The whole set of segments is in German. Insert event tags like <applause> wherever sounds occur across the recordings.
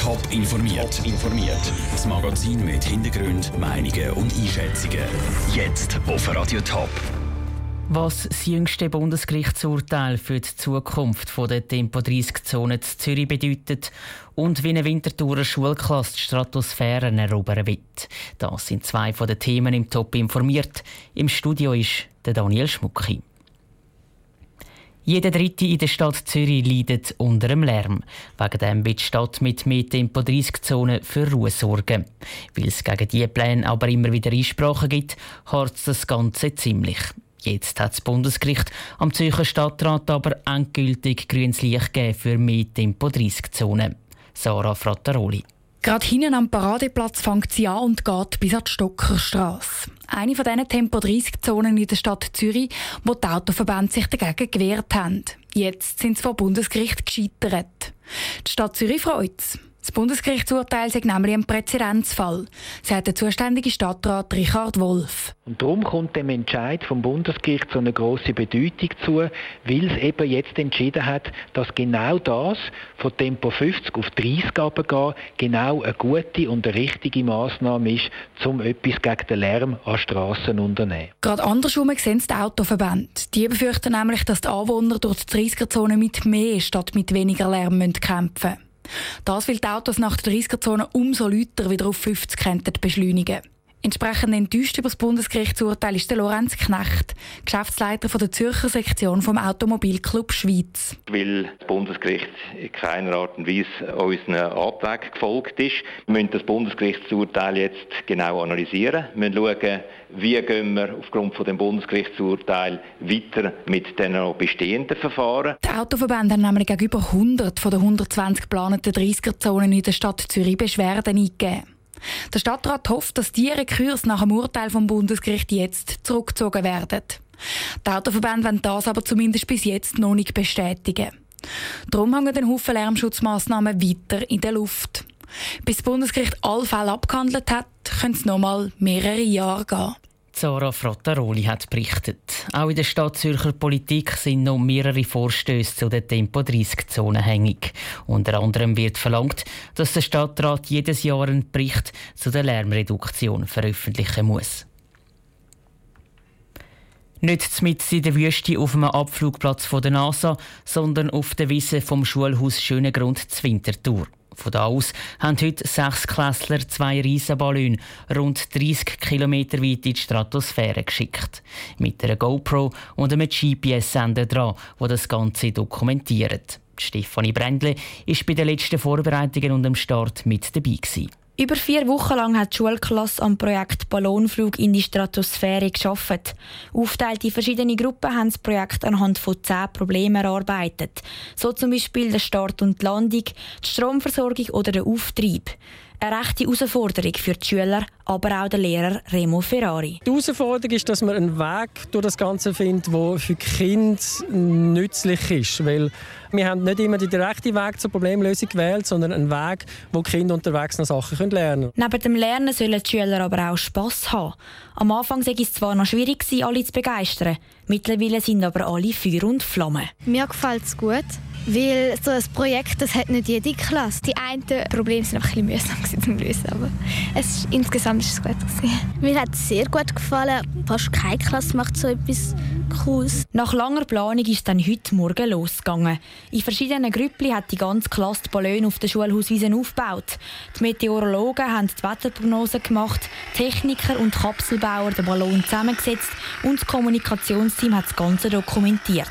Top informiert. Top informiert. Das Magazin mit Hintergrund, Meinungen und Einschätzungen. Jetzt auf Radio Top. Was das jüngste Bundesgerichtsurteil für die Zukunft der Tempo-30-Zone zu Zürich bedeutet und wie eine Winterthurer Schulklasse die Stratosphäre erobern wird. Das sind zwei von den Themen im Top informiert. Im Studio ist der Daniel Schmucki. Jeder Dritte in der Stadt Zürich leidet unter dem Lärm. Wegen dem wird die Stadt mit mehr Tempo-30-Zonen für Ruhe sorgen. Weil es gegen diese Pläne aber immer wieder Einsprachen gibt, harzt das Ganze ziemlich. Jetzt hat das Bundesgericht am Zürcher Stadtrat aber endgültig grünes Licht gegeben für mehr Tempo-30-Zonen. Sarah Frattaroli. Gerade hinten am Paradeplatz fängt sie an und geht bis an die Stockerstrasse. Eine von diesen Tempo-30-Zonen in der Stadt Zürich, wo die Autoverbände sich dagegen gewehrt haben. Jetzt sind sie vor Bundesgericht gescheitert. Die Stadt Zürich freut. Das Bundesgerichtsurteil sei nämlich ein Präzedenzfall, sagt der zuständige Stadtrat Richard Wolf. Und darum kommt dem Entscheid vom Bundesgericht so eine große Bedeutung zu, weil es eben jetzt entschieden hat, dass genau das von Tempo 50 auf 30 gehen, genau eine gute und eine richtige Maßnahme ist, um etwas gegen den Lärm an Strassen zu unternehmen. Gerade andersrum sehen es die Autoverbände. Die befürchten nämlich, dass die Anwohner durch die 30er-Zone mit mehr statt mit weniger Lärm kämpfen müssen. Das, weil die Autos nach der 30er-Zone umso lauter wieder auf 50 könnten beschleunigen. Entsprechend enttäuscht über das Bundesgerichtsurteil ist der Lorenz Knecht, Geschäftsleiter von der Zürcher Sektion vom Automobilclub Schweiz. Weil das Bundesgericht in keiner Art und Weise unseren Anträgen gefolgt ist, wir müssen das Bundesgerichtsurteil jetzt genau analysieren. Wir müssen schauen, wie gehen wir aufgrund von dem Bundesgerichtsurteil weiter mit den noch bestehenden Verfahren. Die Autoverbände haben nämlich gegenüber 100 von den 120 geplanten 30er-Zonen in der Stadt Zürich Beschwerden eingegeben. Der Stadtrat hofft, dass die Rekurs nach dem Urteil vom Bundesgericht jetzt zurückgezogen werden. Die Autoverbände wollen das aber zumindest bis jetzt noch nicht bestätigen. Darum hängen den Haufen Lärmschutzmaßnahmen weiter in der Luft. Bis das Bundesgericht alle Fälle abgehandelt hat, können es noch mal mehrere Jahre gehen. Zara Frattaroli hat berichtet. Auch in der Stadt Zürcher Politik sind noch mehrere Vorstöße zu der Tempo-30-Zone hängig. Unter anderem wird verlangt, dass der Stadtrat jedes Jahr einen Bericht zu der Lärmreduktion veröffentlichen muss. Nicht mit in der Wüste auf einem Abflugplatz von der NASA, sondern auf der Wiese vom Schulhaus Schönegrund zur Winterthur. Von da aus haben heute sechs Klässler zwei Riesenballone rund 30 km weit in die Stratosphäre geschickt. Mit einer GoPro und einem GPS-Sender dran, wo das Ganze dokumentiert. Stefanie Brändle war bei den letzten Vorbereitungen und dem Start mit dabei. Gewesen. Über vier Wochen lang hat die Schulklasse am Projekt Ballonflug in die Stratosphäre geschafft. Aufteilt in verschiedene Gruppen haben das Projekt anhand von zehn Problemen erarbeitet. So zum Beispiel der Start und die Landung, die Stromversorgung oder der Auftrieb eine rechte Herausforderung für die Schüler, aber auch der Lehrer Remo Ferrari. Die Herausforderung ist, dass man einen Weg durch das Ganze findet, der für die Kinder nützlich ist. Weil wir haben nicht immer den direkten Weg zur Problemlösung gewählt, sondern einen Weg, wo die Kinder unterwegs noch Sachen lernen können. Neben dem Lernen sollen die Schüler aber auch Spass haben. Am Anfang war es zwar noch schwierig, alle zu begeistern. Mittlerweile sind aber alle Feuer und Flamme. Mir gefällt es gut. Weil so ein Projekt, das hat nicht jede Klasse. Die einen Probleme sind einfach ein bisschen mühsam <laughs> zu lösen, aber es ist, insgesamt ist es gut gewesen. Mir hat es sehr gut gefallen. Fast keine Klasse macht so etwas Cooles. Nach langer Planung ist es dann heute Morgen losgegangen. In verschiedenen Grüppli hat die ganze Klasse die Ballone auf der Schulhauswiese aufgebaut. Die Meteorologen haben die Wetterprognosen gemacht, Techniker und Kapselbauer den Ballon zusammengesetzt und das Kommunikationsteam hat das Ganze dokumentiert.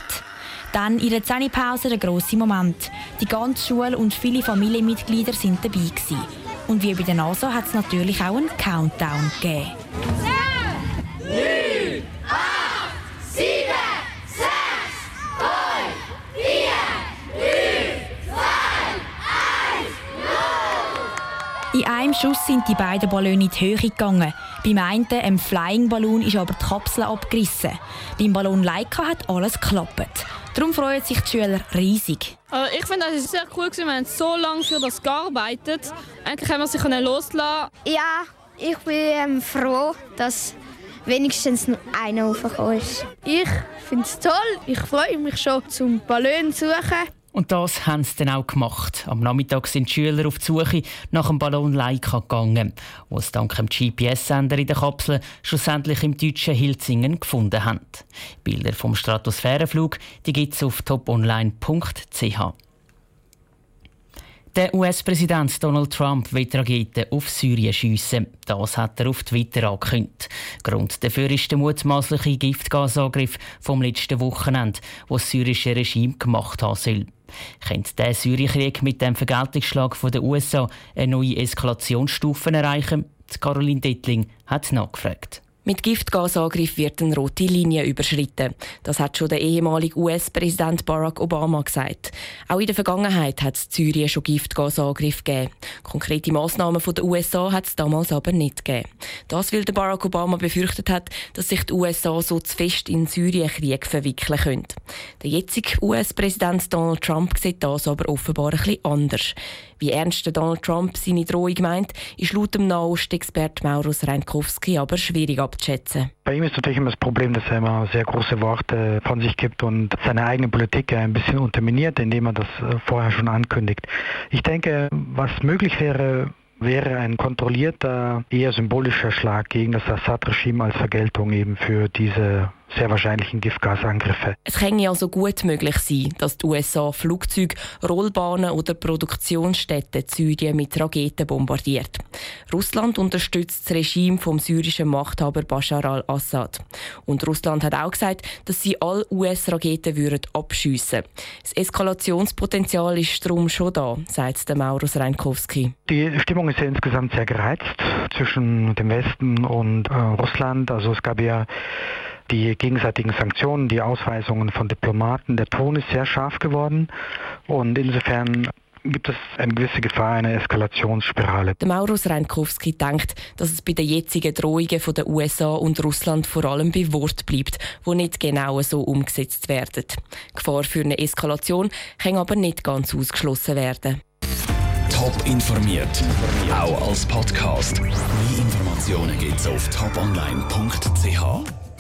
Dann in der Zähnepause der grosse Moment. Die ganze Schule und viele Familienmitglieder sind dabei gewesen. Und wie bei der NASA hat es natürlich auch einen Countdown gegeben. 10, 9, 8, 7, 6, 5, 4, 3, 2, 1, 0. In einem Schuss sind die beiden Ballone in die Höhe gegangen. Beim einen, einem Flying Ballon, ist aber die Kapsel abgerissen. Beim Ballon Leica hat alles geklappt. Darum freuen sich die Schüler riesig. Also ich finde, es sehr cool, wir haben so lange für das gearbeitet. Eigentlich haben wir sich loslassen Ja, ich bin ähm, froh, dass wenigstens noch einer raufgekommen ist. Ich finde es toll. Ich freue mich schon zum Ballon suchen. Und das haben sie dann auch gemacht. Am Nachmittag sind die Schüler auf die Suche nach dem Ballon Leica gegangen, wo sie dank dem GPS-Sender in der Kapsel schlussendlich im deutschen Hilzingen gefunden haben. Bilder vom Stratosphärenflug gibt es auf toponline.ch. Der US-Präsident Donald Trump will Raketen auf Syrien schiessen. Das hat er auf Twitter angekündigt. Grund dafür ist der mutmaßliche Giftgasangriff vom letzten Wochenende, wo das syrische Regime gemacht haben soll. Könnte der Syrienkrieg mit dem Vergeltungsschlag der USA eine neue Eskalationsstufe erreichen? Caroline Dettling hat nachgefragt. Mit Giftgasangriff wird eine rote Linie überschritten. Das hat schon der ehemalige US-Präsident Barack Obama gesagt. Auch in der Vergangenheit hat es Syrien schon Giftgasangriff gegeben. Konkrete Massnahmen von den USA hat es damals aber nicht gegeben. Das, weil der Barack Obama befürchtet hat, dass sich die USA so zu fest in Syrienkrieg verwickeln können. Der jetzige US-Präsident Donald Trump sieht das aber offenbar ein bisschen anders. Wie ernst Donald Trump seine Drohung meint, ist laut dem Nahost-Expert Maurus Reinkowski aber schwierig abzuschätzen. Bei ihm ist natürlich immer das Problem, dass er immer sehr große Worte von sich gibt und seine eigene Politik ein bisschen unterminiert, indem er das äh, vorher schon ankündigt. Ich denke, was möglich wäre, wäre ein kontrollierter, eher symbolischer Schlag gegen das Assad-Regime als Vergeltung eben für diese sehr wahrscheinlichen Giftgasangriffe. Es kann also gut möglich sein, dass die USA Flugzeuge, Rollbahnen oder Produktionsstätten Syrien mit Raketen bombardiert. Russland unterstützt das Regime vom syrischen Machthaber Bashar al-Assad. Und Russland hat auch gesagt, dass sie alle US-Raketen würden abschiessen. Das Eskalationspotenzial ist darum schon da, sagt der Maurus Reinkowski. Die Stimmung ist ja insgesamt sehr gereizt zwischen dem Westen und äh, Russland. Also es gab ja die gegenseitigen Sanktionen, die Ausweisungen von Diplomaten. Der Ton ist sehr scharf geworden und insofern gibt es eine gewisse Gefahr einer Eskalationsspirale. Der Maurus Reinkowski denkt, dass es bei den jetzigen Drohungen von den USA und Russland vor allem bei Wort bleibt, wo nicht genau so umgesetzt werden. Die Gefahr für eine Eskalation kann aber nicht ganz ausgeschlossen werden. Top informiert, auch als Podcast. Mehr Informationen gibt es auf toponline.ch.